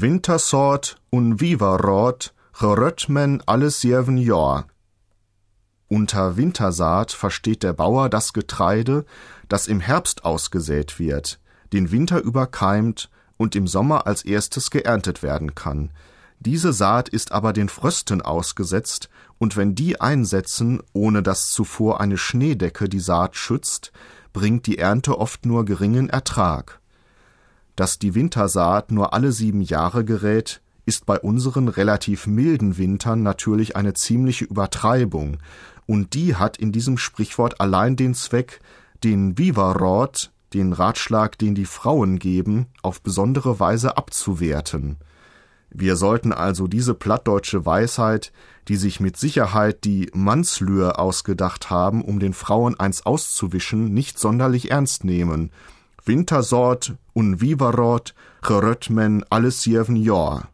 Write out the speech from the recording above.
Wintersort und Vivarot gerött men alles jeden Jahr. Unter Wintersaat versteht der Bauer das Getreide, das im Herbst ausgesät wird, den Winter über keimt und im Sommer als erstes geerntet werden kann. Diese Saat ist aber den Frösten ausgesetzt, und wenn die einsetzen, ohne dass zuvor eine Schneedecke die Saat schützt, bringt die Ernte oft nur geringen Ertrag. Dass die Wintersaat nur alle sieben Jahre gerät, ist bei unseren relativ milden Wintern natürlich eine ziemliche Übertreibung, und die hat in diesem Sprichwort allein den Zweck, den Vivarot, den Ratschlag, den die Frauen geben, auf besondere Weise abzuwerten. Wir sollten also diese plattdeutsche Weisheit, die sich mit Sicherheit die Mannslühe ausgedacht haben, um den Frauen eins auszuwischen, nicht sonderlich ernst nehmen. Wintersort und Vivarot, gerött men alles jeden Jahr.